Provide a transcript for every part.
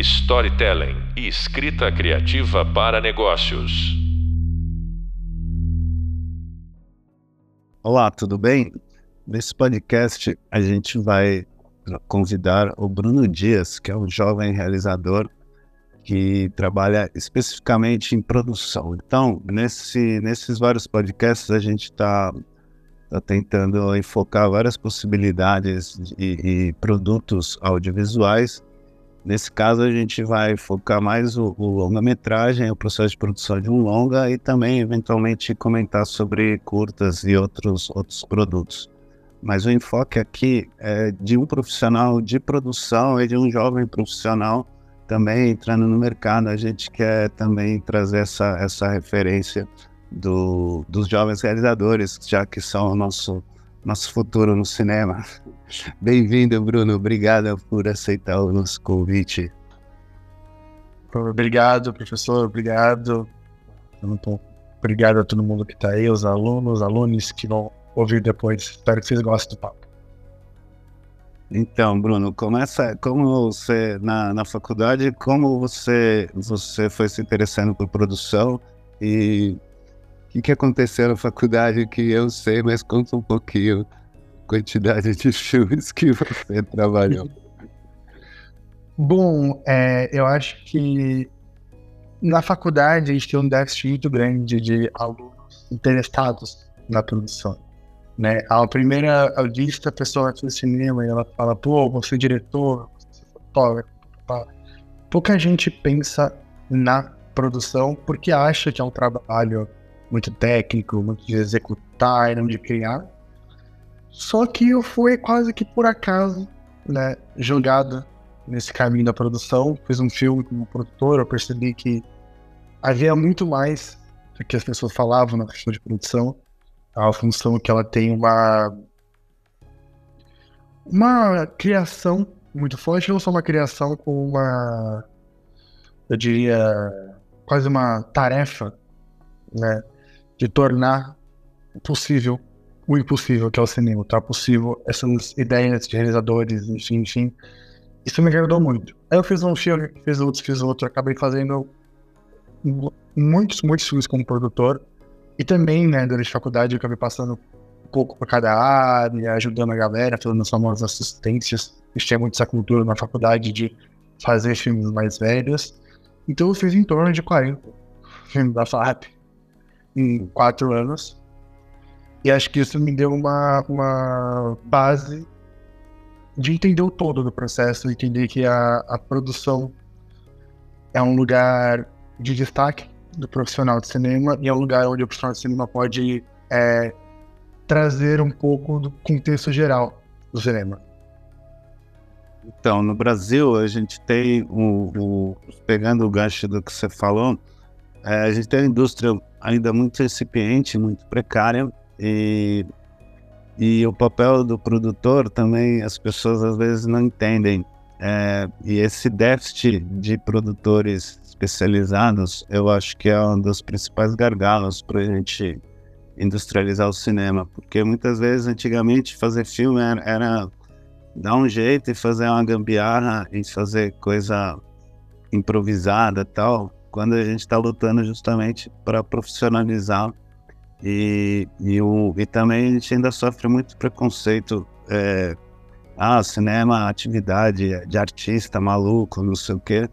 storytelling e escrita criativa para negócios. Olá, tudo bem? Nesse podcast a gente vai convidar o Bruno Dias, que é um jovem realizador que trabalha especificamente em produção. Então, nesse, nesses vários podcasts, a gente está tá tentando enfocar várias possibilidades e, produtos audiovisuais. Nesse caso, a gente vai focar mais o, o longa-metragem, o processo de produção de um longa e também, eventualmente, comentar sobre curtas e outros, outros produtos. Mas o enfoque aqui é de um profissional de produção e de um jovem profissional também entrando no mercado, a gente quer também trazer essa, essa referência do, dos jovens realizadores, já que são o nosso, nosso futuro no cinema. Bem-vindo, Bruno. Obrigado por aceitar o nosso convite. Obrigado, professor. Obrigado. Obrigado a todo mundo que está aí, os alunos, alunos que vão ouvir depois. Espero que vocês gostem do papo. Então, Bruno, começa como você na, na faculdade, como você você foi se interessando por produção e que, que aconteceu na faculdade que eu sei, mas conta um pouquinho a quantidade de filmes que você trabalhou. Bom, é, eu acho que na faculdade a gente tem um déficit muito grande de alunos interessados na produção. Né? A primeira vista, a pessoa vai pro cinema e ela fala, pô, você é diretor, você é fotógrafo. Pouca gente pensa na produção porque acha que é um trabalho muito técnico, muito de executar e não de criar. Só que eu fui quase que por acaso, né, jogado nesse caminho da produção. Fiz um filme como produtor, eu percebi que havia muito mais do que as pessoas falavam na questão de produção a função que ela tem uma uma criação muito forte, não só uma criação com uma eu diria quase uma tarefa, né, de tornar possível o impossível que é o cinema, tá possível essas ideias de realizadores, enfim, enfim. Isso me agradou muito. Aí eu fiz um filme, fiz outros, fiz outro, acabei fazendo muitos, muitos filmes como produtor. E também, né, durante a faculdade eu acabei passando um pouco por cada área, ajudando a galera, fazendo as famosas assistências. Gente tinha muito essa cultura na faculdade de fazer filmes mais velhos. Então eu fiz em torno de 40 filmes da FAP em quatro anos. E acho que isso me deu uma, uma base de entender o todo do processo, entender que a, a produção é um lugar de destaque do profissional de cinema e é um lugar onde o profissional de cinema pode é, trazer um pouco do contexto geral do cinema. Então, no Brasil, a gente tem, o, o pegando o gancho do que você falou, é, a gente tem uma indústria ainda muito incipiente, muito precária, e, e o papel do produtor também as pessoas às vezes não entendem. É, e esse déficit de produtores especializados, eu acho que é um dos principais gargalos para a gente industrializar o cinema, porque muitas vezes antigamente fazer filme era, era dar um jeito e fazer uma gambiarra e fazer coisa improvisada tal, quando a gente está lutando justamente para profissionalizar e, e, o, e também a gente ainda sofre muito preconceito. É, ah, cinema, atividade de artista maluco, não sei o quê.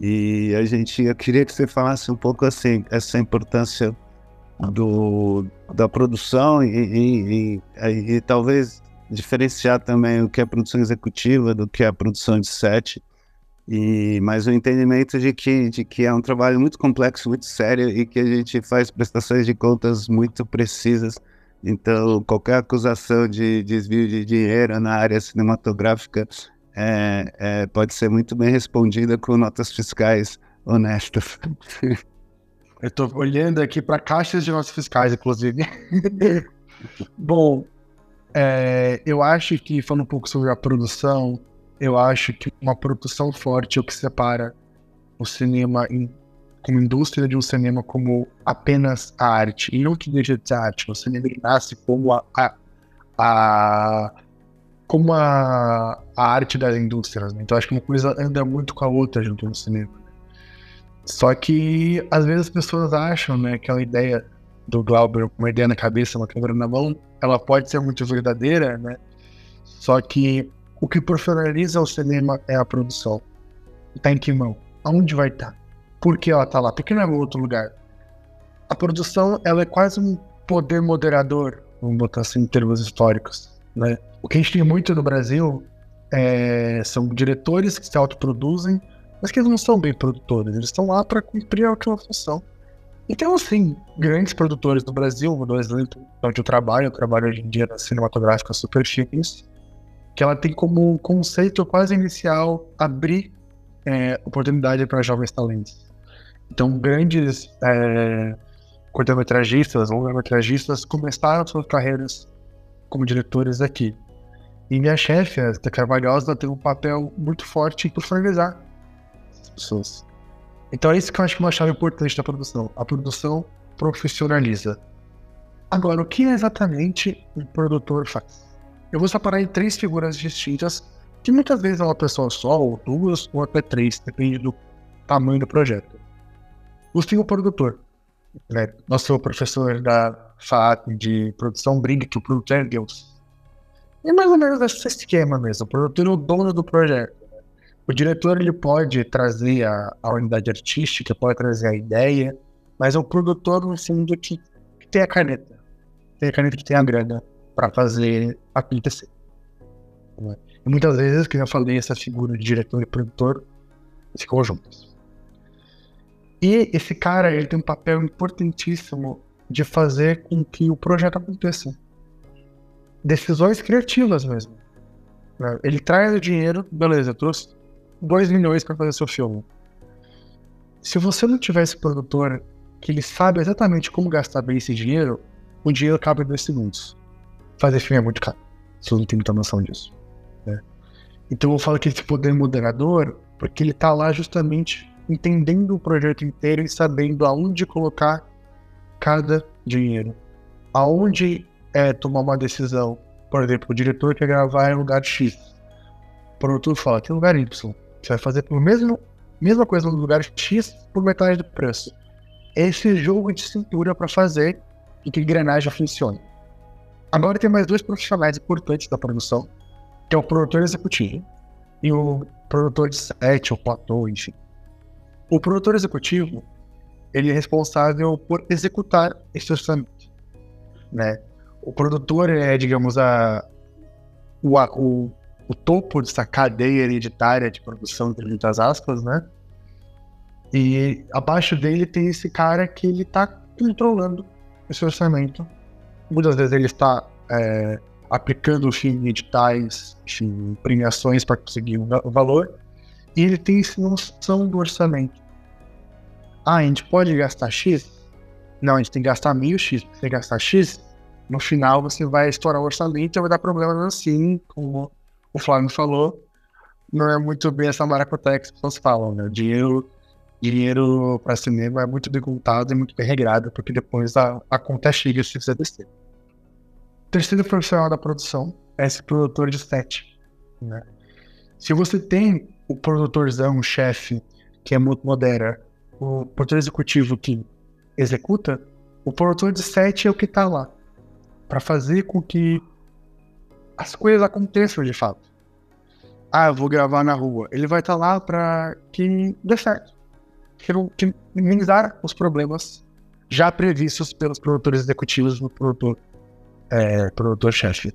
E a gente, eu queria que você falasse um pouco assim, essa importância do, da produção e, e, e, e, talvez diferenciar também o que é produção executiva do que é produção de set. E, mas o entendimento de que, de que é um trabalho muito complexo, muito sério e que a gente faz prestações de contas muito precisas. Então, qualquer acusação de desvio de dinheiro na área cinematográfica é, é, pode ser muito bem respondida com notas fiscais honestas. Eu estou olhando aqui para caixas de notas fiscais, inclusive. Bom, é, eu acho que, falando um pouco sobre a produção, eu acho que uma produção forte é o que separa o cinema em, como indústria de um cinema como apenas a arte. E não que deixa de ser arte. O cinema nasce como a, a, a como a, a arte das indústrias. Né? Então acho que uma coisa anda muito com a outra junto no cinema. Só que às vezes as pessoas acham, né, aquela ideia do Glauber com uma ideia na cabeça, uma câmera na mão, ela pode ser muito verdadeira, né? Só que o que profissionaliza o cinema é a produção. Está em que mão? Aonde vai estar? Tá? Por que ela está lá? Por que não é outro lugar? A produção ela é quase um poder moderador, vamos botar assim em termos históricos, né? O que a gente tem muito no Brasil é, são diretores que se autoproduzem, mas que eles não são bem produtores, eles estão lá para cumprir aquela função. Então, assim, grandes produtores do Brasil, vou dar um exemplo onde eu trabalho, eu trabalho hoje em dia na cinematográfica Superfície, que ela tem como conceito quase inicial abrir é, oportunidade para jovens talentos. Então, grandes é, curta-metragistas, longa-metragistas começaram suas carreiras como diretores aqui. E minha chefe, a Carvalhosa, tem um papel muito forte em profissionalizar as pessoas. Então é isso que eu acho que é uma chave importante da produção. A produção profissionaliza. Agora, o que exatamente um produtor faz? Eu vou separar em três figuras distintas, que muitas vezes é uma pessoa só, ou duas, ou até três, depende do tamanho do projeto. O produtor. Né? Nosso professor da FAAP de produção brinca que o produtor é Deus. É mais ou menos esse esquema mesmo. O produtor é o dono do projeto. O diretor ele pode trazer a, a unidade artística, pode trazer a ideia, mas é o produtor, no fundo, que, que tem a caneta. Tem a caneta que tem a grana para fazer acontecer. E muitas vezes, que eu falei, essa figura de diretor e produtor ficam juntos. E esse cara, ele tem um papel importantíssimo de fazer com que o projeto aconteça. Decisões criativas mesmo. Ele traz o dinheiro, beleza, eu trouxe 2 milhões para fazer seu filme. Se você não tiver esse produtor que ele sabe exatamente como gastar bem esse dinheiro, o dinheiro cabe em dois segundos. Fazer filme é muito caro. Você não tem muita noção disso. Né? Então eu falo que esse poder moderador, porque ele está lá justamente entendendo o projeto inteiro e sabendo aonde colocar cada dinheiro. Aonde é tomar uma decisão. Por exemplo, o diretor quer gravar em lugar X. O produtor fala, tem lugar Y. Você vai fazer a mesmo, mesma coisa no lugar X por metade do preço. Esse jogo de cintura para fazer e que a engrenagem funcione. Agora tem mais dois profissionais importantes da produção, que é o produtor executivo e o produtor de set, ou platô, enfim. O produtor executivo, ele é responsável por executar esse orçamento, né? O produtor é, digamos, a, o, o o topo dessa cadeia hereditária de produção, entre muitas aspas, né? E abaixo dele tem esse cara que ele tá controlando esse orçamento. Muitas vezes ele está é, aplicando enfim, editais, enfim, premiações para conseguir o valor. E ele tem essa noção do orçamento. Ah, a gente pode gastar X? Não, a gente tem que gastar mil X. Se gastar X, no final você vai estourar o orçamento e vai dar problemas assim, como o Flávio falou, não é muito bem essa maracutaia que as pessoas falam, né? Dinheiro, dinheiro para cinema é muito bem e muito bem regrado, porque depois a, a conta chega se você descer. Terceiro profissional da produção é esse produtor de set, né? Se você tem o produtorzão, o chefe, que é muito modera, o produtor executivo que executa, o produtor de set é o que está lá para fazer com que as coisas aconteçam de fato. Ah, eu vou gravar na rua. Ele vai estar tá lá para que dê certo. Que, minimizar os problemas já previstos pelos produtores executivos do produtor, é, produtor-chefe.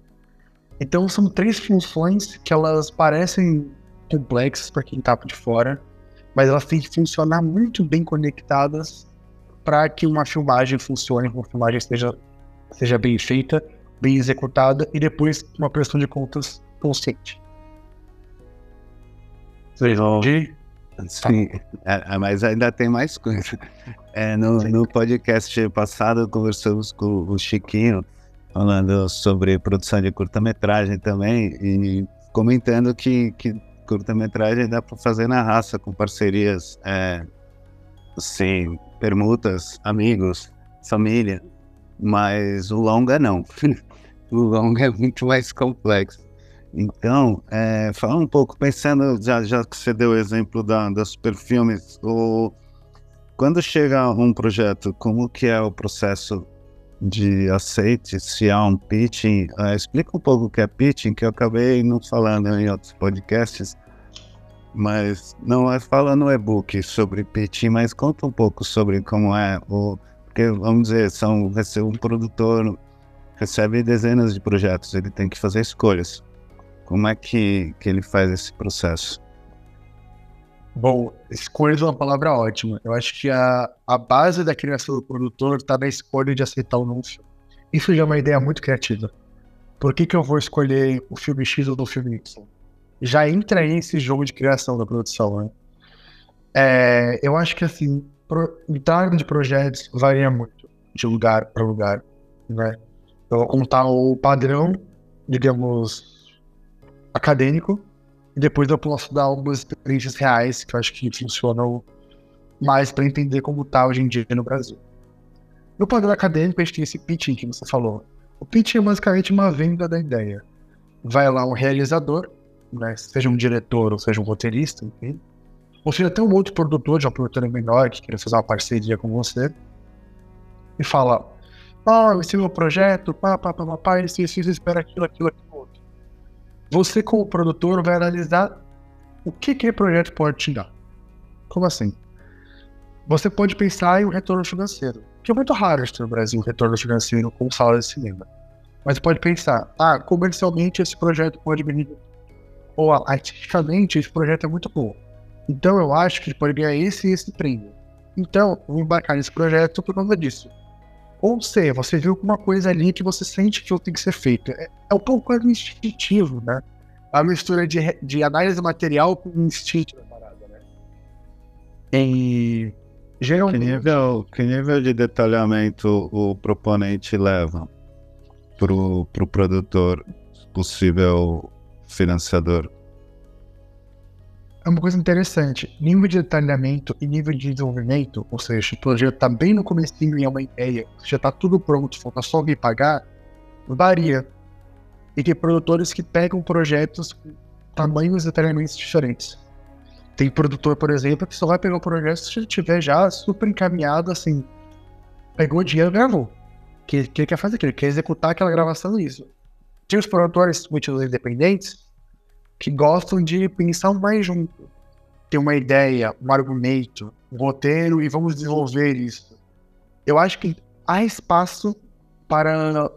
Então são três funções que elas parecem complexas para quem está de fora, mas elas têm que funcionar muito bem conectadas para que uma filmagem funcione, uma filmagem seja, seja bem feita bem executada e depois uma prestação de contas consciente. Vocês vão ouvir? Sim, é, é, mas ainda tem mais coisa. É, no, no podcast passado conversamos com o Chiquinho, falando sobre produção de curta-metragem também, e comentando que, que curta-metragem dá para fazer na raça, com parcerias, é, assim, permutas, amigos, família, mas o longa não. o longa é muito mais complexo. Então, é, fala um pouco, pensando, já, já que você deu o exemplo da, da Superfilmes, o, quando chega um projeto, como que é o processo de aceite, se há um pitching? Uh, explica um pouco o que é pitching, que eu acabei não falando em outros podcasts, mas não é fala no e-book sobre pitching, mas conta um pouco sobre como é o porque vamos dizer, são um produtor recebe dezenas de projetos, ele tem que fazer escolhas. Como é que, que ele faz esse processo? Bom, escolha é uma palavra ótima. Eu acho que a, a base da criação do produtor está na escolha de aceitar o filme. Isso já é uma ideia muito criativa. Por que, que eu vou escolher o filme X ou o filme Y? Já entra aí esse jogo de criação da produção, né? É, eu acho que, assim, pro, entrada de projetos varia muito de lugar para lugar, né? Eu vou contar o padrão, digamos, acadêmico, e depois eu posso dar algumas experiências reais que eu acho que funcionam mais para entender como está hoje em dia no Brasil. No padrão acadêmico, a gente tem esse pitching que você falou. O pitching é basicamente uma venda da ideia. Vai lá um realizador, né, seja um diretor ou seja um roteirista, enfim, ou seja até um outro produtor de uma produtora menor que queira fazer uma parceria com você, e fala: ah, esse é meu projeto, pá, pá, pá, pá, pá, isso, isso, isso, espera aquilo, aquilo, aquilo. Você, como produtor, vai analisar o que aquele projeto pode te dar. Como assim? Você pode pensar em um retorno financeiro, que é muito raro isso no Brasil, um retorno financeiro com sala de cinema. Mas pode pensar, ah, comercialmente esse projeto pode me ou artisticamente esse projeto é muito bom. Então eu acho que pode ganhar esse e esse prêmio. Então, vou embarcar nesse projeto por causa disso. Ou seja, você viu alguma coisa ali que você sente que tem que ser feito. É, é um pouco instintivo, né? A mistura de, de análise material com instinto da parada, né? E geralmente. Que nível, que nível de detalhamento o proponente leva pro, pro produtor possível financiador? É uma coisa interessante. Nível de detalhamento e nível de desenvolvimento, ou seja, o projeto está bem no começo e é uma ideia, já está tudo pronto, falta só alguém pagar, varia. E tem produtores que pegam projetos com tamanhos e detalhamentos diferentes. Tem produtor, por exemplo, que só vai pegar o projeto se tiver já super encaminhado, assim, pegou o dinheiro e gravou. Que, que ele quer fazer, que ele quer executar aquela gravação isso. Tem os produtores muitos independentes que gostam de pensar mais junto. Ter uma ideia, um argumento, um roteiro e vamos desenvolver isso. Eu acho que há espaço para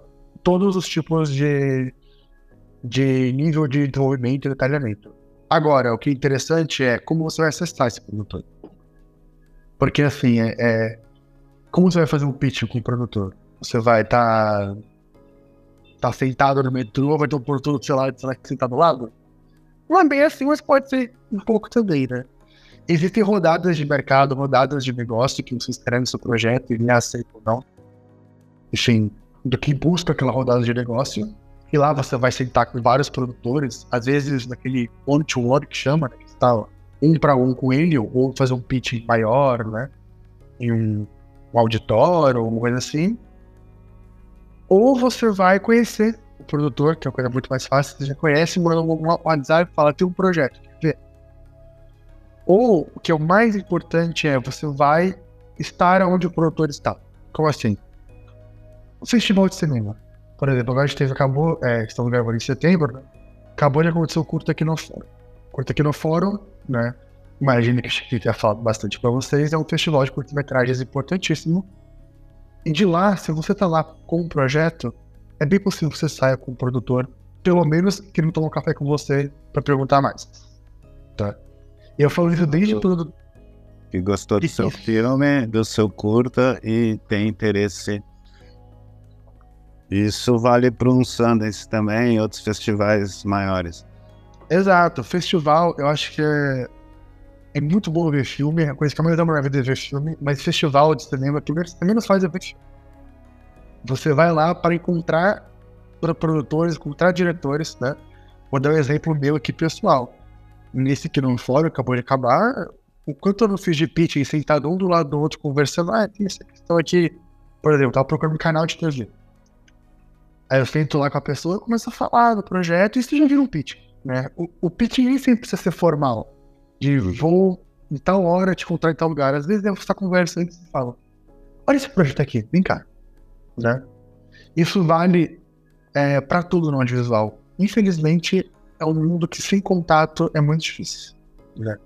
todos os tipos de, de nível de desenvolvimento e detalhamento. Agora, o que é interessante é como você vai acessar esse produtor. Porque, assim, é, é como você vai fazer um pitch com o produtor? Você vai estar tá, tá sentado no metrô, vai ter um produtor, sei lá, sentado do lado? Não é bem assim, mas pode ser um pouco também, né? Existem rodadas de mercado, rodadas de negócio que você escreve no seu projeto e aceita ou não. Enfim, do que busca aquela rodada de negócio. E lá você vai sentar com vários produtores, às vezes naquele one-to-one que chama, né? Que está um para um com ele, ou fazer um pitch maior, né? Em um, um auditório, ou coisa assim. Ou você vai conhecer produtor, que é uma coisa muito mais fácil, você já conhece, manda um WhatsApp e fala, tem um projeto, quer ver? Ou, o que é o mais importante é, você vai estar onde o produtor está. Como assim? O festival de cinema. Por exemplo, agora a gente teve, acabou, é, estamos gravando em setembro, né? Acabou de acontecer o curto aqui no fórum. Curto aqui no fórum, né? Imagina que a gente tenha falado bastante para vocês, é um festival de curta-metragens importantíssimo. E de lá, se você tá lá com um projeto, é bem possível que você saia com o produtor, pelo menos que não tomou um café com você para perguntar mais. Tá? E eu falo isso desde tudo. Que gostou do seu filme, do seu curta e tem interesse. Isso vale para um Sundance também e outros festivais maiores. Exato, festival eu acho que é, é muito bom ver filme, é a coisa que a maioria da mulher vai ver filme, mas festival de cinema que menos faz é ver filme. Você vai lá para encontrar produtores, encontrar diretores, né? Vou dar um exemplo meu aqui pessoal. Nesse que no fórum acabou de acabar, enquanto eu não fiz de pitching sentado um do lado do outro conversando, ah, tem essa questão aqui, por exemplo, eu tava procurando um canal de TV. Aí eu sento lá com a pessoa e começo a falar do projeto e isso já vira um pitch, né? O, o pitch nem sempre precisa ser formal. De vou em tal hora te encontrar em tal lugar. Às vezes eu estar conversando e falo, olha esse projeto aqui, vem cá. Né? Isso vale é, para tudo no audiovisual. Infelizmente, é um mundo que sem contato é muito difícil. Né?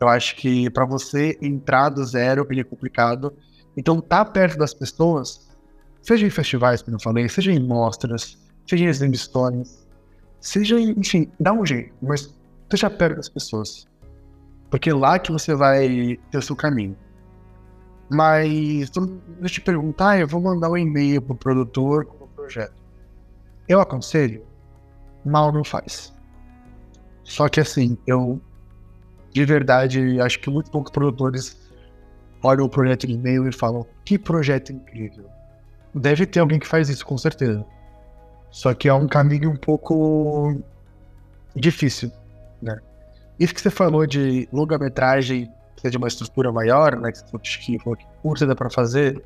Eu acho que para você entrar do zero ele é complicado. Então, tá perto das pessoas, seja em festivais, como eu falei, seja em mostras, seja em exibições, seja, em, enfim, dá um jeito, mas esteja perto das pessoas. Porque é lá que você vai ter o seu caminho. Mas, deixa eu te perguntar, eu vou mandar um e-mail pro produtor com o projeto. Eu aconselho? Mal não faz. Só que assim, eu de verdade acho que muito poucos produtores olham o projeto de e-mail e falam: que projeto incrível. Deve ter alguém que faz isso, com certeza. Só que é um caminho um pouco difícil, né? Isso que você falou de longa-metragem precisa de uma estrutura maior, né? Que você falou que curta dá pra fazer.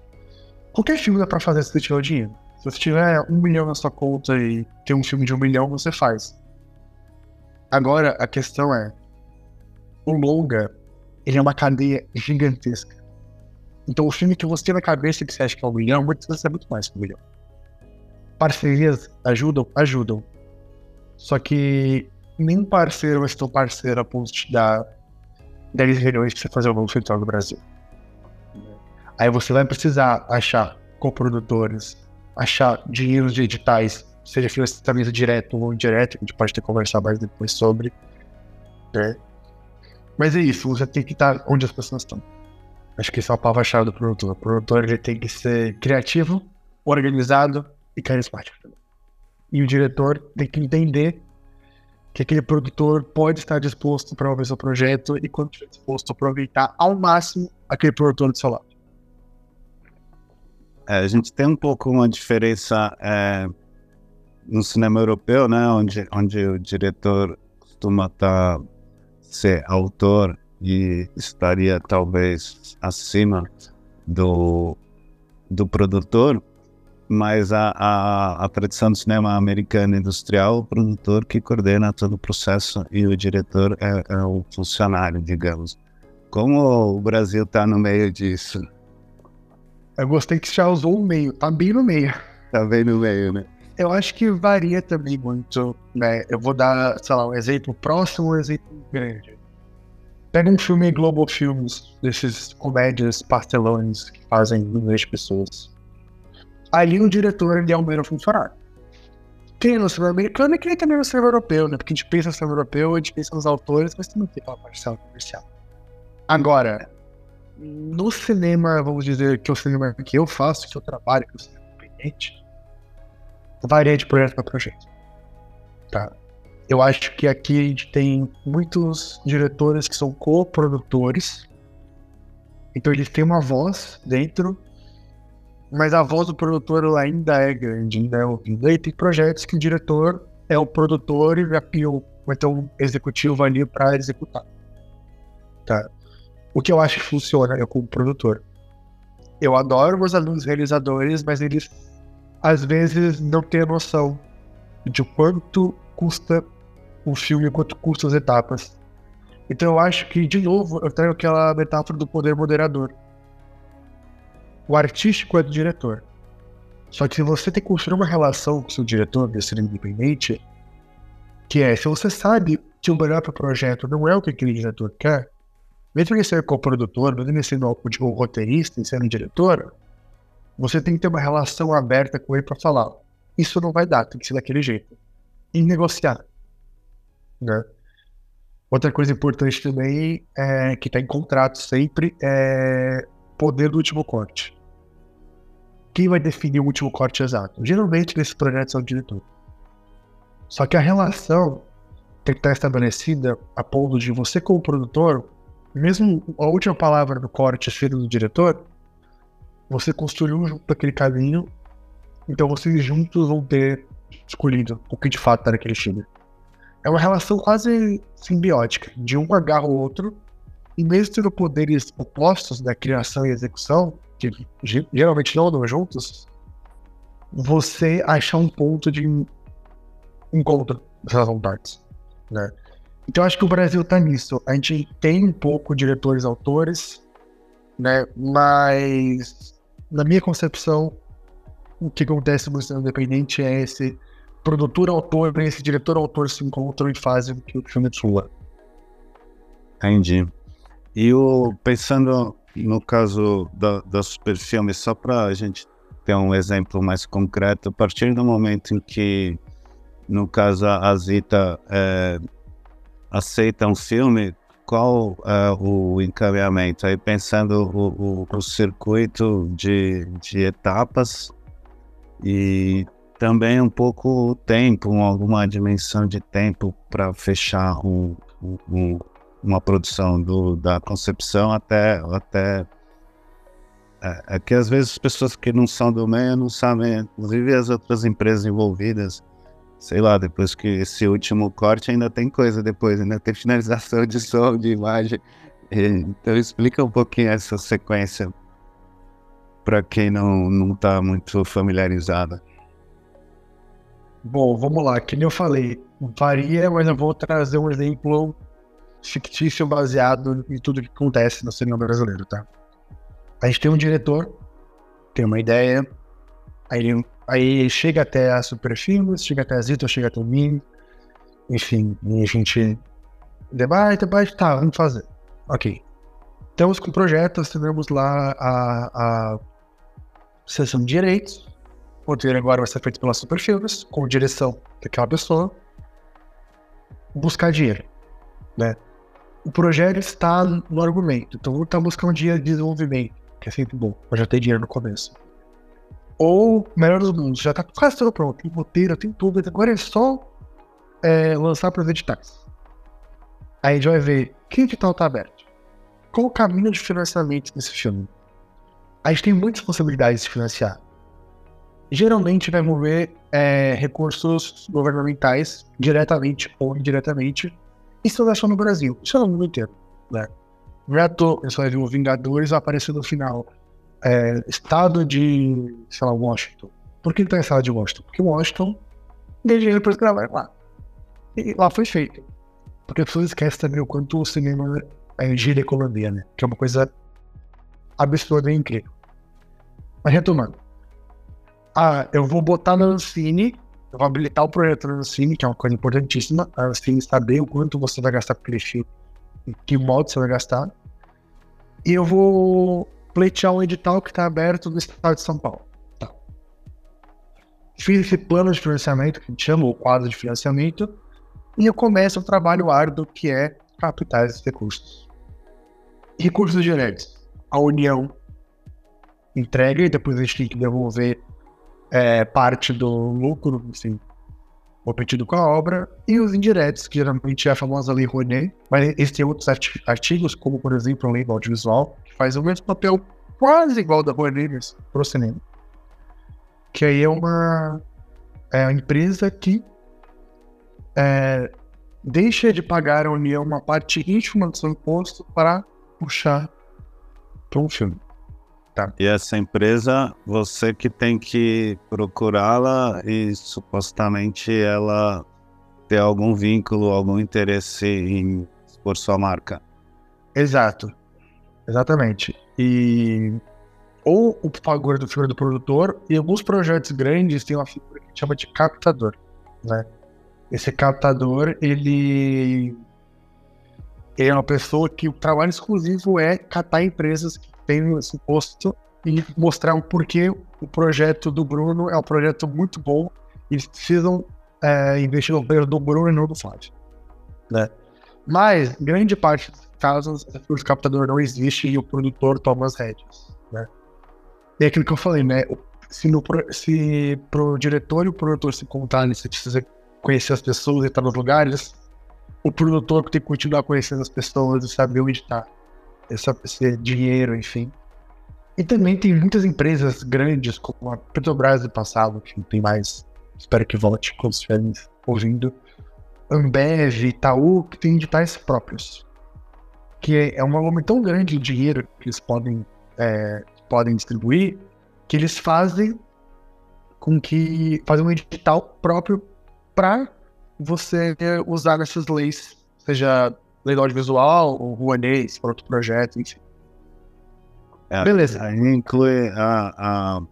Qualquer filme dá pra fazer se você tiver o dinheiro. Se você tiver um milhão na sua conta e tem um filme de um milhão, você faz. Agora, a questão é: o longa, ele é uma cadeia gigantesca. Então, o filme que você tem na cabeça que você acha que é um milhão, muitas vezes é muito mais que um milhão. Parcerias ajudam? Ajudam. Só que nem parceiro vai ser tão parceiro a ponto de te dar 10 milhões pra você fazer o novo central do Brasil. Aí você vai precisar achar coprodutores, achar dinheiros de editais, seja financiamento direto ou indireto, que a gente pode ter conversar mais depois sobre. Né? Mas é isso, você tem que estar onde as pessoas estão. Acho que isso é a palavra-chave do produtor. O produtor ele tem que ser criativo, organizado e carismático. E o diretor tem que entender que aquele produtor pode estar disposto para ouvir seu projeto e quando estiver disposto aproveitar ao máximo aquele produtor do seu lado. É, a gente tem um pouco uma diferença é, no cinema europeu, né, onde, onde o diretor costuma tá, ser autor e estaria talvez acima do, do produtor mas a, a, a, tradição do cinema americano industrial, o produtor que coordena todo o processo e o diretor é, é o funcionário, digamos. Como o Brasil está no meio disso? Eu gostei que você já usou o meio, tá bem no meio. Tá bem no meio, né? Eu acho que varia também muito, né? Eu vou dar, sei lá, um exemplo próximo, um exemplo grande. Pega um filme Global Films, desses comédias pastelões que fazem milhões de pessoas ali o diretor ele é um mero funcionário. Quem é no cinema americano e quem também no cinema europeu, né? Porque a gente pensa no cinema europeu, a gente pensa nos autores, mas também tem aquela parcela comercial. Agora, no cinema, vamos dizer que é o cinema que eu faço, que eu trabalho, que é o cinema independente, varia de projeto para projeto. Tá? Eu acho que aqui a gente tem muitos diretores que são co-produtores, então eles têm uma voz dentro mas a voz do produtor ainda é grande, ainda é ouvida. E tem projetos que o diretor é o produtor e o então executivo ali para executar. Tá? O que eu acho que funciona eu como produtor. Eu adoro meus alunos realizadores, mas eles às vezes não têm noção de quanto custa o filme, quanto custa as etapas. Então eu acho que, de novo, eu trago aquela metáfora do poder moderador. O artístico é do diretor. Só que se você tem que construir uma relação com o seu diretor de ser independente, que é, se você sabe que o melhor para o projeto não é o que aquele diretor quer, mesmo ele ser co-produtor, mesmo ele sendo o roteirista e sendo diretor, você tem que ter uma relação aberta com ele para falar: isso não vai dar, tem que ser daquele jeito. E negociar. Né? Outra coisa importante também é que está em contrato sempre é poder do último corte. Quem vai definir o último corte exato? Geralmente nesses projetos é o diretor. Só que a relação tem que estar estabelecida a ponto de você, como produtor, mesmo a última palavra do corte ser do diretor, você construiu junto aquele caminho, então vocês juntos vão ter escolhido o que de fato está naquele filme. É uma relação quase simbiótica, de um agarra o outro e mesmo tendo poderes opostos da criação e execução, que geralmente não andam juntos, você achar um ponto de encontro dessas partes, né? Então acho que o Brasil tá nisso. A gente tem um pouco diretores autores, né? Mas na minha concepção, o que acontece no cinema independente é esse produtor autor e esse diretor autor se encontram e fazem que o filme flua. Entendi. E o pensando no caso da, Superfilme, só para a gente ter um exemplo mais concreto, a partir do momento em que, no caso, a Zita é, aceita um filme, qual é o encaminhamento? Aí pensando o, o, o circuito de, de etapas e também um pouco o tempo, alguma dimensão de tempo para fechar um, um, uma produção do, da concepção até, até é, é, que às vezes as pessoas que não são do meio não sabem, inclusive as outras empresas envolvidas, sei lá, depois que esse último corte ainda tem coisa depois, ainda tem finalização de som, de imagem. Então explica um pouquinho essa sequência para quem não não está muito familiarizado. Bom, vamos lá. Como eu falei, varia, mas eu vou trazer um exemplo fictício baseado em tudo que acontece no cinema brasileiro, tá? A gente tem um diretor, tem uma ideia, aí ele Aí chega até a Superfilmes, chega até a Zito, chega até Mini, enfim, e a gente debate, debate, tá, vamos fazer. Ok. Estamos com o projeto, assinamos lá a, a sessão de direitos. O roteiro agora vai ser feito pela Superfilmes, com direção daquela pessoa. Buscar dinheiro, né? O projeto está no argumento, então vamos estar buscando dinheiro de desenvolvimento, que é sempre bom, mas já tem dinheiro no começo. Ou, melhor dos mundos, já tá quase tudo pronto. Tem roteiro, tem tudo. Agora é só é, lançar para os editais. Aí a gente vai ver que edital tá aberto. Qual o caminho de financiamento desse filme? A gente tem muitas possibilidades de financiar. Geralmente vai envolver é, recursos governamentais, diretamente ou indiretamente. Isso é só no Brasil, isso é mundo inteiro. Né? Não é à toa, o Vingadores aparecer no final é, estado de, sei lá, Washington. Por que tá em estado de Washington? Porque Washington deu dinheiro para gravar lá. E lá foi feito. Porque as pessoas esquecem também o quanto o cinema é, gira a economia, né? Que é uma coisa absurda e incrível. Mas retomando. Ah, eu vou botar no Ancine, eu vou habilitar o projeto no Ancine, que é uma coisa importantíssima. A Ancine saber o quanto você vai gastar por aquele filme, em que modo você vai gastar. E eu vou pleitear um edital que está aberto no estado de São Paulo. Tá. Fiz esse plano de financiamento, que a gente chama o quadro de financiamento, e eu começo o trabalho árduo que é captar esses recursos. Recursos diretos. A União entrega e depois a gente tem que devolver é, parte do lucro, assim, obtido com a obra, e os indiretos, que geralmente é a famosa Lei Rouanet, mas existem outros artigos, como por exemplo a Lei do Audiovisual, que faz o mesmo papel quase igual da Rouanet para o cinema. Que aí é uma, é uma empresa que é, deixa de pagar à União uma parte íntima do seu imposto para puxar para um filme. Tá. E essa empresa, você que tem que procurá-la e supostamente ela ter algum vínculo, algum interesse em expor sua marca. Exato. Exatamente. E ou o figura do figura do produtor, e alguns projetos grandes tem uma figura que chama de captador, né? Esse captador, ele, ele é uma pessoa que o trabalho exclusivo é catar empresas que têm esse posto e mostrar o porquê o projeto do Bruno é um projeto muito bom eles precisam é, investir no player do Bruno e não do Flávio, né? Mas, grande parte dos casos, o captador não existe e o produtor toma as rédeas, né? E é aquilo que eu falei, né? Se, no, se pro diretor e o produtor se encontrarem, você precisa conhecer as pessoas e estar nos lugares, o produtor tem que continuar conhecendo as pessoas e saber onde está esse, esse dinheiro, enfim. E também tem muitas empresas grandes, como a Petrobras do passado, que não tem mais, espero que volte quando estiverem ouvindo, Ambev, Itaú, que tem editais próprios. Que é um volume tão grande de dinheiro que eles podem, é, podem distribuir, que eles fazem com que fazer um edital próprio para você usar nessas leis, seja lei do audiovisual, ou Rouanet, para outro projeto, enfim. É, Beleza. Aí inclui a, a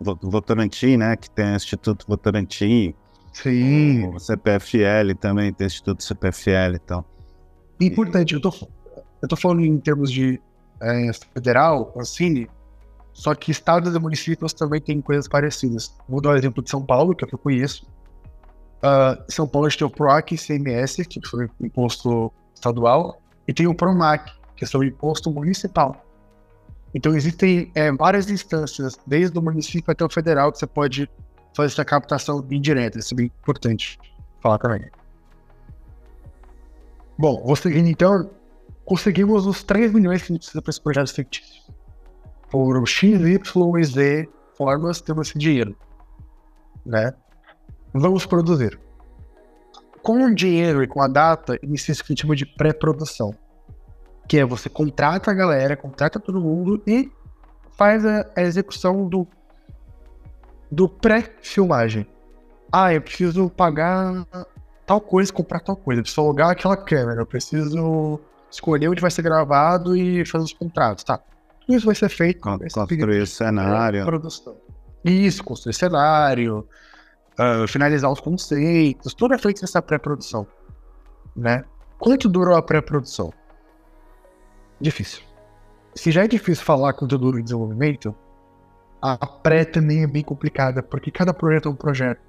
Votorantim, né? Que tem o Instituto Votorantim. Sim. O CPFL também tem o Instituto CPFL e tal. Importante, eu tô, eu tô falando em termos de é, federal, Ancine, só que estados e municípios também têm coisas parecidas. Vou dar o exemplo de São Paulo, que é o que eu conheço. Uh, São Paulo a gente tem o PROAC e CMS, que foi o imposto estadual, e tem o PROMAC, que é o imposto municipal. Então existem é, várias instâncias, desde o município até o federal, que você pode fazer essa captação indireta. Isso é bem importante falar também. Bom, vou seguindo então. Conseguimos os 3 milhões que a gente precisa para esse projeto fictício. Por X, Y e Z formas, temos esse dinheiro. Né? Vamos produzir. Com o dinheiro e com a data, inicia-se o que chama de pré-produção. Que é você contrata a galera, contrata todo mundo e faz a, a execução do, do pré-filmagem. Ah, eu preciso pagar tal coisa, comprar tal coisa, eu preciso alugar aquela câmera, eu preciso escolher onde vai ser gravado e fazer os contratos, tá? Tudo isso vai ser feito. Con construir cenário. Produção. Isso, construir cenário, uh, finalizar os conceitos, tudo é feito nessa pré-produção, né? Quanto durou a pré-produção? Difícil. Se já é difícil falar quanto dura o desenvolvimento, a pré também é bem complicada, porque cada projeto é um projeto.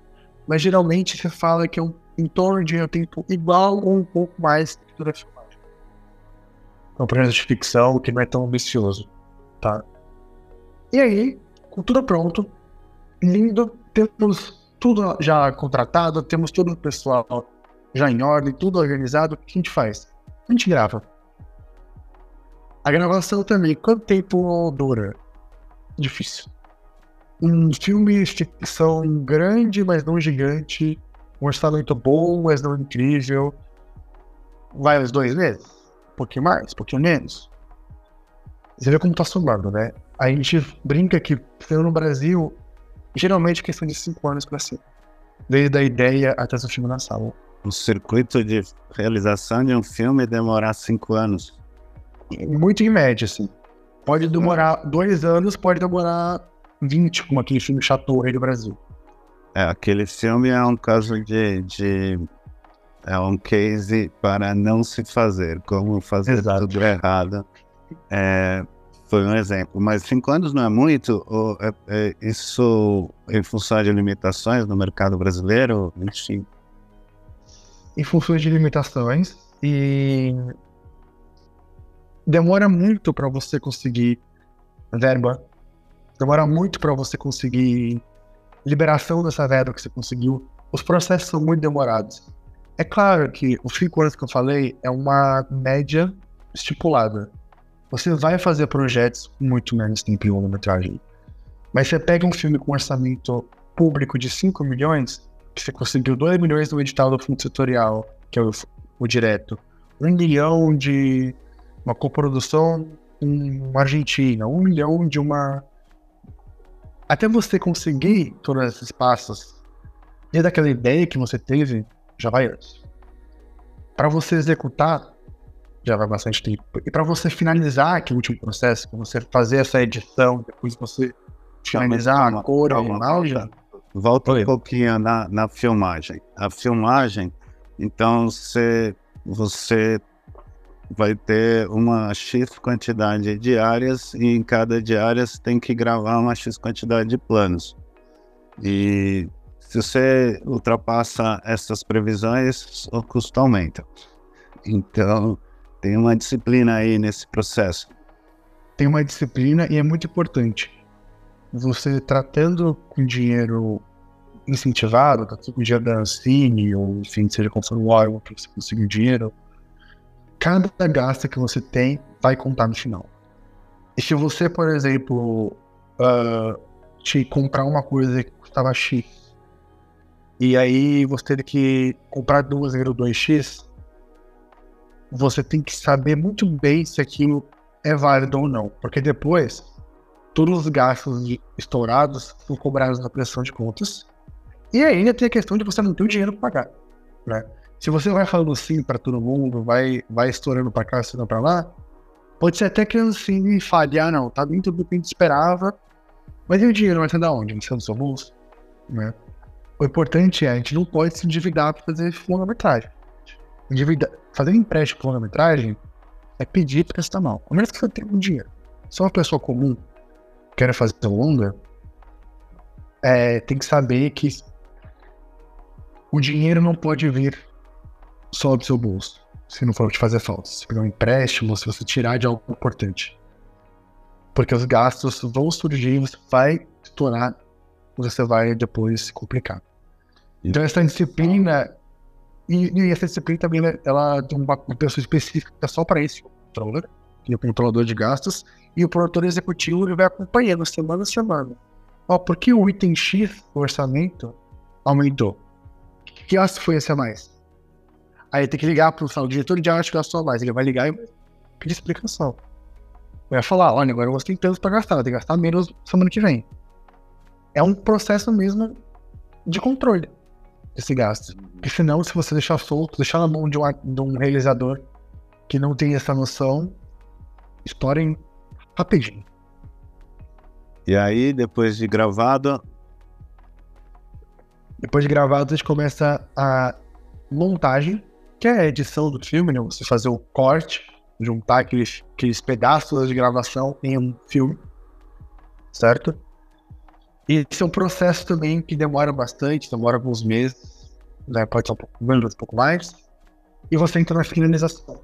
Mas geralmente você fala que é um, em torno de um tempo igual ou um pouco mais que dura a filmagem. É um projeto de ficção que não é tão ambicioso, tá? E aí, com tudo pronto, lindo, temos tudo já contratado, temos todo o pessoal já em ordem, tudo organizado, o que a gente faz? A gente grava. A gravação também, quanto tempo dura? Difícil. Um filme de ficção grande, mas não gigante, um orçamento bom, mas não incrível, vai uns dois meses? Um pouquinho mais, um pouquinho menos. Você vê como tá somando, né? A gente brinca que filme no Brasil, geralmente questão de cinco anos para cima. Desde a ideia até o filme na sala. O circuito de realização de um filme demorar cinco anos. Muito em média, assim. Pode demorar dois anos, pode demorar 20, como aquele filme Chateau Rei do Brasil. É, aquele filme é um caso de, de. É um case para não se fazer, como fazer Exato. tudo errado. É, foi um exemplo. Mas cinco anos não é muito? Ou é, é, isso em função de limitações no mercado brasileiro? Enfim. Em função de limitações e demora muito para você conseguir verba, demora muito para você conseguir liberação dessa verba que você conseguiu. Os processos são muito demorados. É claro que os cinco anos que eu falei é uma média estipulada. Você vai fazer projetos com muito menos tempo em longa-metragem. Mas você pega um filme com um orçamento público de 5 milhões, que você conseguiu 2 milhões no edital do fundo setorial, que é o, o direto, 1 milhão de uma coprodução com Argentina, 1 milhão de uma. Até você conseguir todos esses passos, desde aquela ideia que você teve, já vai antes. Para você executar, já vai bastante tempo. E para você finalizar aquele último processo, para você fazer essa edição, depois você finalizar a cor original, já. Volta Oi. um pouquinho na, na filmagem. A filmagem, então você, você vai ter uma X quantidade de áreas e em cada diária você tem que gravar uma X quantidade de planos. E se você ultrapassa essas previsões, o custo aumenta. Então, tem uma disciplina aí nesse processo. tem uma disciplina e é muito importante. Você tratando com dinheiro incentivado, tratando com dinheiro da Ancine, ou enfim, seja qual for o órgão que você conseguir dinheiro, cada gasto que você tem vai contar no final. E se você, por exemplo, ah, te comprar uma coisa que custava X, e aí você teve que comprar duas virou 2x, você tem que saber muito bem se aquilo é válido ou não. Porque depois, todos os gastos estourados são cobrados na prestação de contas. E ainda tem a questão de você não ter o dinheiro para pagar, né? Se você vai falando sim para todo mundo, vai, vai estourando para cá, estourando para lá, pode ser até que assim fale, ah não, tá dentro do que a gente esperava, mas e o dinheiro vai ser da onde? Vai ser do seu bolso? Né? O importante é, a gente não pode se endividar para fazer longa-metragem. Fazer um empréstimo por longa-metragem é pedir estar mal. A menos que você tenha um dinheiro. Se é uma pessoa comum quer fazer longa, é, tem que saber que o dinheiro não pode vir só do seu bolso, se não for te fazer falta. Se pegar um empréstimo, se você tirar de algo importante. Porque os gastos vão surgir, você vai estourar, você vai depois se complicar. Então essa disciplina, e, e essa disciplina também, ela tem uma, pessoa específica só para esse controller, que é o controlador de gastos, e o produtor executivo ele vai acompanhando semana a semana. Ó, por que o item X do orçamento aumentou? Que gasto foi esse a mais? Aí tem que ligar para o diretor de arte que gastou a mais. Ele vai ligar e pedir explicação. Vai falar, olha, agora você tem tanto para gastar, ter que gastar menos semana que vem. É um processo mesmo de controle desse gasto. Porque senão, se você deixar solto, deixar na mão de um, de um realizador que não tem essa noção, estourem rapidinho. E aí, depois de gravado. Depois de gravado, a gente começa a montagem, que é a edição do filme, né? Você fazer o corte, juntar aqueles, aqueles pedaços de gravação em um filme, certo? E esse é um processo também que demora bastante, demora alguns meses, né? pode ser um pouco menos, um pouco mais. E você entra na finalização.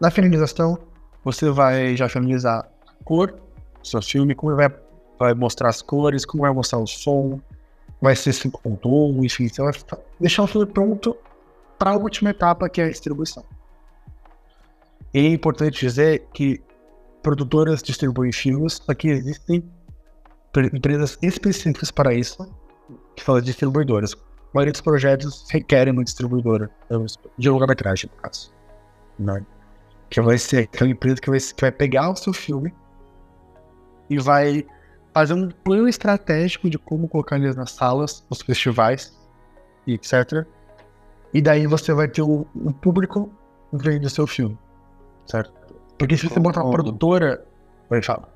Na finalização, você vai já finalizar a cor do seu filme, como vai, vai mostrar as cores, como vai mostrar o som, vai ser 5.1, enfim, você vai deixar o filme pronto para a última etapa, que é a distribuição. E é importante dizer que produtoras distribuem filmes, aqui existem empresas específicas para isso, que são as distribuidoras. A maioria dos projetos requerem uma distribuidora de longa-metragem, no caso. Né? Que vai ser aquela empresa que vai, que vai pegar o seu filme e vai fazer um plano estratégico de como colocar eles nas salas, nos festivais, etc. E daí você vai ter o, o público vendo o seu filme, certo? Porque se você botar uma produtora, vai falar.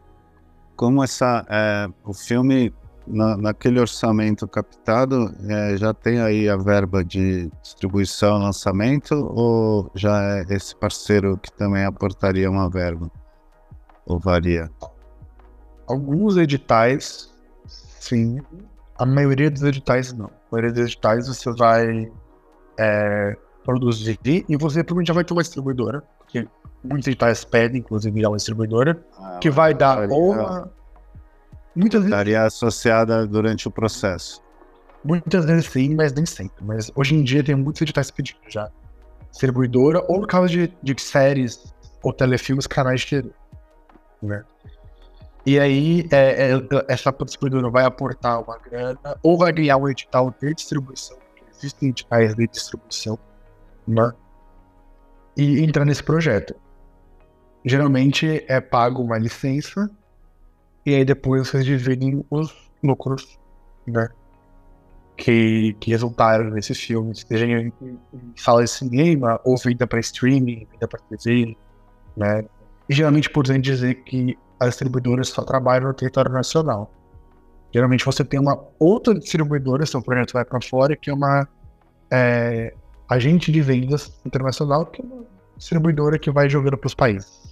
Como essa, é, o filme na, naquele orçamento captado, é, já tem aí a verba de distribuição, lançamento, ou já é esse parceiro que também aportaria uma verba? Ou varia? Alguns editais, sim. A maioria dos editais, não. A maioria dos editais você vai é, produzir e você provavelmente já vai ter uma distribuidora, porque muitos editais pedem, inclusive, uma distribuidora, ah, que vai dar ou uma Muitas vezes. Estaria associada durante o processo. Muitas vezes sim, mas nem sempre. Mas hoje em dia tem muitos editais pedindo já. Distribuidora, ou no caso de, de séries ou telefilmes, canais de TV. Né? E aí, é, é, essa distribuidora vai aportar uma grana, ou vai ganhar um edital de distribuição. Existem editais de distribuição, né? E entrar nesse projeto. Geralmente é pago uma licença e aí depois vocês dividem os lucros, né? Que, que resultaram nesse filme, seja em, em sala de cinema, ou vinda para streaming, vinda para TV, né? E geralmente por dizer que as distribuidoras só trabalham no território nacional. Geralmente você tem uma outra distribuidora, se o projeto vai para fora, que é uma é, agente de vendas internacional, que é uma distribuidora que vai jogando para os países.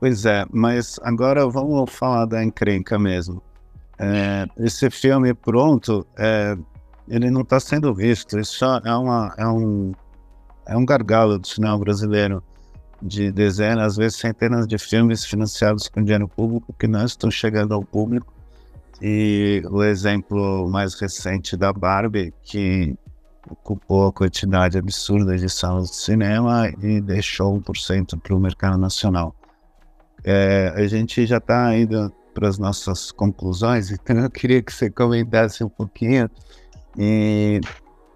Pois é, mas agora vamos falar da encrenca mesmo. É, esse filme pronto, é, ele não está sendo visto. Isso é, uma, é, um, é um gargalo do cinema brasileiro de dezenas, às vezes centenas de filmes financiados com dinheiro público que não estão chegando ao público. E o exemplo mais recente da Barbie, que ocupou a quantidade absurda de salas de cinema e deixou 1% para o mercado nacional. É, a gente já está indo para as nossas conclusões, então eu queria que você comentasse um pouquinho e,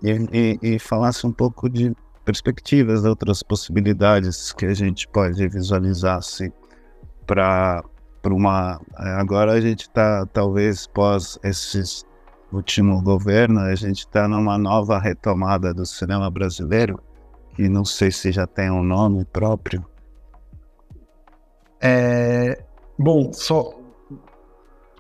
e, e, falasse um pouco de perspectivas, de outras possibilidades que a gente pode visualizar assim, para uma. É, agora a gente está, talvez, pós esse último governo, a gente está numa nova retomada do cinema brasileiro, que não sei se já tem um nome próprio. É, bom, só.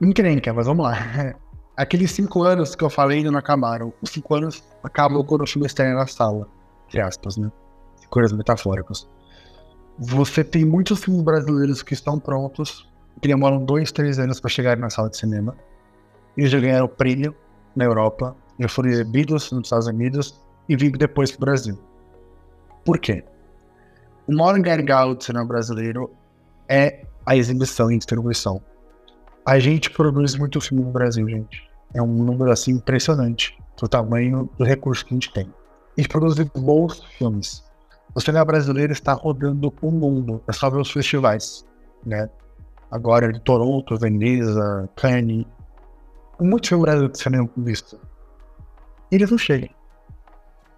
Encrenca, mas vamos lá. Aqueles cinco anos que eu falei ainda não acabaram. Os cinco anos acabam quando o filme estreia na sala, entre aspas, né? Cinco anos metafóricos. Você tem muitos filmes brasileiros que estão prontos, que demoram dois, três anos para chegar na sala de cinema. Eles já ganharam prêmio na Europa, já foram exibidos nos Estados Unidos e vindo depois para o Brasil. Por quê? O maior gargalo do cinema brasileiro é a exibição e distribuição. A gente produz muito filme no Brasil, gente. É um número assim impressionante do tamanho do recurso que a gente tem. A gente produz bons filmes. O cinema brasileiro está rodando o mundo, é só ver os festivais, né? Agora de Toronto, Veneza, Cannes. Muitos filmes brasileiros cinema visto. Eles não chegam.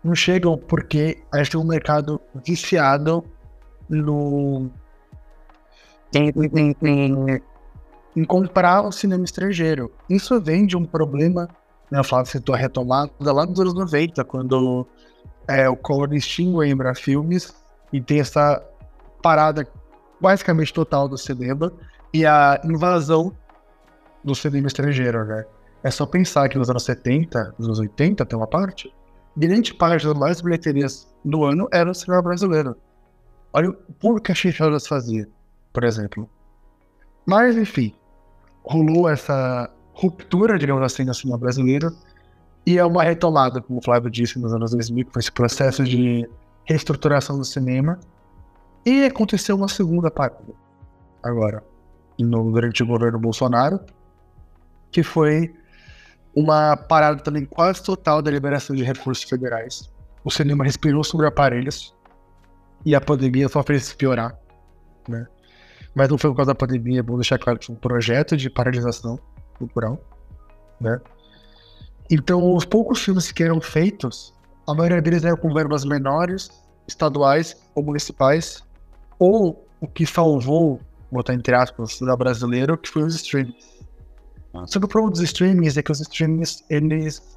Não chegam porque a gente tem um mercado viciado no em, em, em, em comprar o cinema estrangeiro. Isso vem de um problema, né, eu falo, citou a retomada lá dos anos 90, quando é, o Collor extingue a Embra Filmes e tem essa parada basicamente total do cinema e a invasão do cinema estrangeiro, né? É só pensar que nos anos 70, nos anos 80, tem uma parte, grande parte das mais bilheterias do ano era o cinema brasileiro. Olha o público que a Xixoras fazia por exemplo. Mas, enfim, rolou essa ruptura, digamos assim, no cinema brasileiro, e é uma retomada, como o Flávio disse, nos anos 2000, com esse processo de reestruturação do cinema, e aconteceu uma segunda parte agora, no, durante o governo Bolsonaro, que foi uma parada também quase total da liberação de recursos federais. O cinema respirou sobre aparelhos e a pandemia só fez piorar, né? Mas não foi por causa da pandemia, bom deixar claro que foi um projeto de paralisação cultural, né? Então, os poucos filmes que eram feitos, a maioria deles eram com verbas menores, estaduais ou municipais, ou o que salvou, botar entre aspas, da brasileiro, que foi os streamings. Só que o problema dos streamings é que os streamings, eles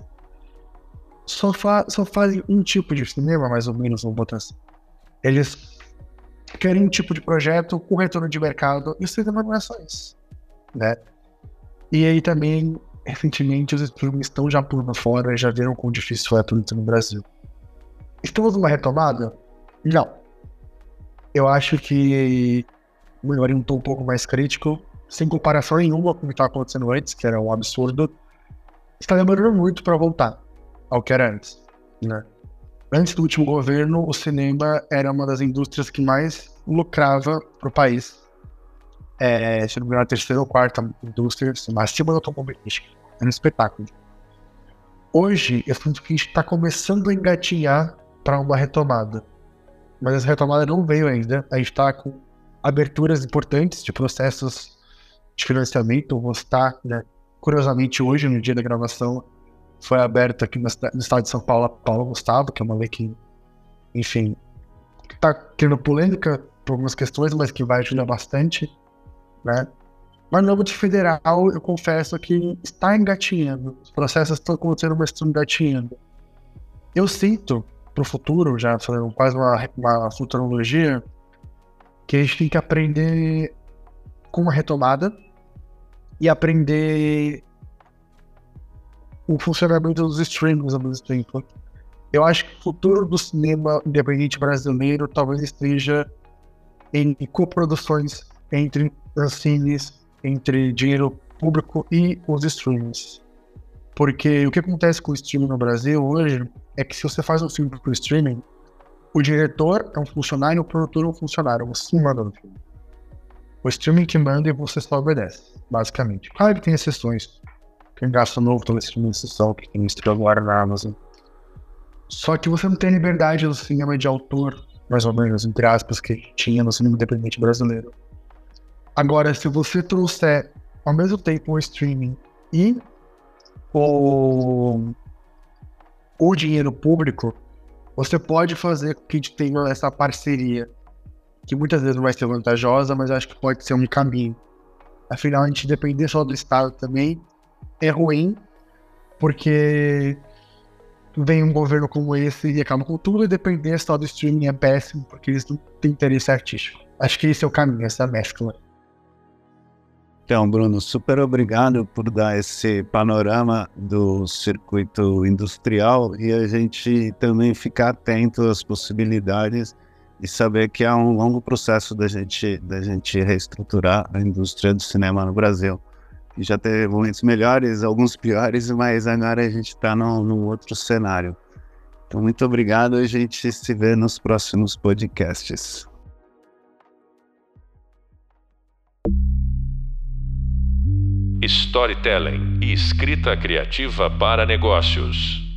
só, fa só fazem um tipo de cinema, mais ou menos, vamos botar assim. Eles querem um tipo de projeto com retorno de mercado, e o cinema não é só isso, né? E aí também, recentemente, os streamings estão já pulando fora, já viram quão difícil é tudo no Brasil. Estamos numa retomada? Não. Eu acho que melhor um tom um pouco mais crítico, sem comparação nenhuma com o que estava acontecendo antes, que era um absurdo, está demorando muito para voltar ao que era antes, né? Antes do último governo, o cinema era uma das indústrias que mais lucrava para o país. É, se não me engano, a terceira ou quarta indústria, acima da automobilística. Era um espetáculo. Hoje, eu sinto que a gente está começando a engatinhar para uma retomada. Mas essa retomada não veio ainda. A gente está com aberturas importantes de processos de financiamento. Vou estar, né, curiosamente, hoje, no dia da gravação, foi aberta aqui no estado de São Paulo a Paulo Gustavo, que é uma lei que, enfim, está criando polêmica por algumas questões, mas que vai ajudar bastante, né? Mas no âmbito federal, eu confesso que está engatinhando. Os processos estão acontecendo, mas estão engatinhando. Eu sinto, para o futuro, já fazendo quase uma, uma futurologia, que a gente tem que aprender com uma retomada e aprender o funcionamento dos streamings ao mesmo tempo. Eu acho que o futuro do cinema independente brasileiro talvez esteja em coproduções entre os cines, entre dinheiro público e os streamings. Porque o que acontece com o streaming no Brasil hoje é que se você faz um filme para o streaming, o diretor é um funcionário o produtor é um funcionário. Você manda no filme. O streaming que manda e você só obedece, basicamente. Claro que tem exceções tem gasto novo, toda essa administração que tem estreia agora na Amazon. Só que você não tem liberdade no cinema de autor, mais ou menos, entre aspas, que tinha no cinema independente brasileiro. Agora, se você trouxer ao mesmo tempo o streaming e o, o dinheiro público, você pode fazer com que tenha essa parceria, que muitas vezes não vai ser vantajosa, mas acho que pode ser um caminho. Afinal, a gente depender só do Estado também é ruim, porque vem um governo como esse e acaba com tudo, e depender só do streaming é péssimo, porque eles não têm interesse artístico. Acho que esse é o caminho, essa mescla. Então, Bruno, super obrigado por dar esse panorama do circuito industrial e a gente também ficar atento às possibilidades e saber que é um longo processo da gente, da gente reestruturar a indústria do cinema no Brasil. Já teve momentos melhores, alguns piores, mas agora a gente está num, num outro cenário. Então, muito obrigado. A gente se vê nos próximos podcasts. Storytelling e escrita criativa para negócios.